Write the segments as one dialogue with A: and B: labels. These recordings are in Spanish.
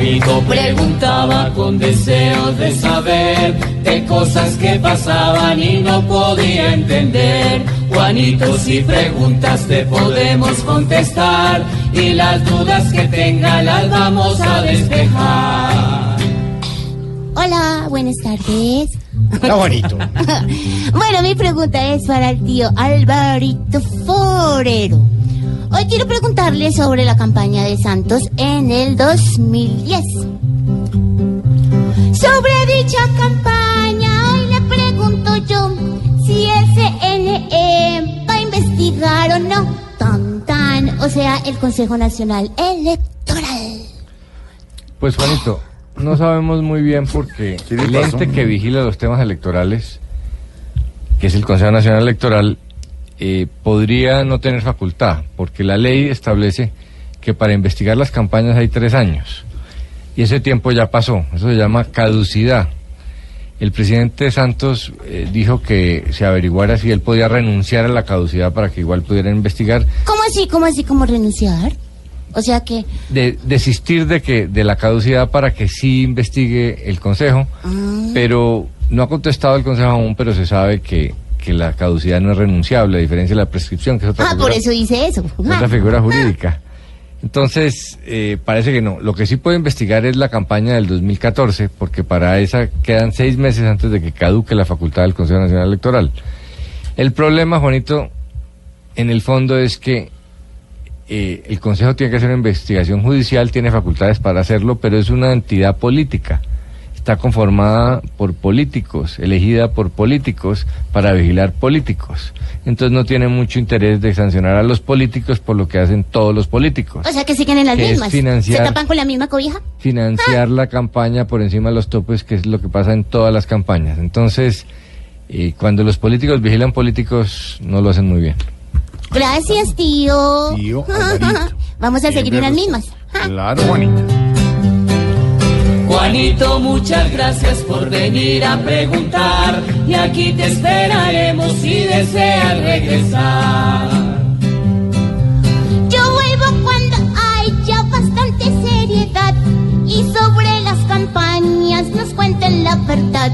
A: Juanito preguntaba con deseos de saber de cosas que pasaban y no podía entender. Juanito, si preguntas te podemos contestar y las dudas que tenga las vamos a despejar.
B: Hola, buenas tardes.
C: Está bonito.
B: Bueno, mi pregunta es para el tío Alvarito Forero. Hoy quiero preguntarle sobre la campaña de Santos en el 2010. Sobre dicha campaña, hoy le pregunto yo si el CNE va a investigar o no. Tan, tan, o sea, el Consejo Nacional Electoral.
C: Pues Juanito, no sabemos muy bien porque el ente que vigila los temas electorales, que es el Consejo Nacional Electoral, eh, podría no tener facultad, porque la ley establece que para investigar las campañas hay tres años. Y ese tiempo ya pasó, eso se llama caducidad. El presidente Santos eh, dijo que se averiguara si él podía renunciar a la caducidad para que igual pudiera investigar,
B: ¿Cómo así, cómo así, cómo renunciar? O sea que...
C: de, desistir de que de la caducidad para que sí investigue el Consejo, pero no ha contestado el Consejo aún, pero se sabe que, que la caducidad no es renunciable, a diferencia de la prescripción, que es otra
B: Ah, por
C: figura-
B: eso dice eso.
C: otra figura jurídica. Entonces, eh, parece que no. Lo que sí puede investigar es la campaña del 2014, porque para esa quedan seis meses antes de que caduque la facultad del Consejo Nacional Electoral. El problema, Juanito, en el fondo es que eh, el Consejo tiene que hacer una investigación judicial, tiene facultades para hacerlo, pero es una entidad política. Está conformada por políticos, elegida por políticos para vigilar políticos. Entonces no tiene mucho interés de sancionar a los políticos por lo que hacen todos los políticos.
B: O sea que siguen en las
C: Que es
B: mismas.
C: financiar-
B: ¿Se tapan con la misma cobija?
C: Financiar la campaña por encima de los topes, que es lo que pasa en todas las campañas. Entonces, eh, cuando los políticos vigilan políticos, no lo hacen muy bien.
B: Gracias, tío.
C: Tío.
B: Vamos a seguir en las mismas.
C: Claro, Juanita.
A: Juanito, muchas gracias por venir a preguntar y aquí te esperaremos si deseas regresar.
B: Yo vuelvo cuando hay ya bastante seriedad y sobre las campañas nos cuenten la verdad.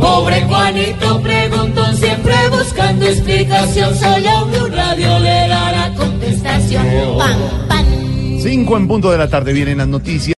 A: Pobre Juanito preguntó siempre buscando explicación, solo Blue Radio le dará contestación.
B: Pam, pam.
D: Cinco en punto de la tarde vienen las noticias.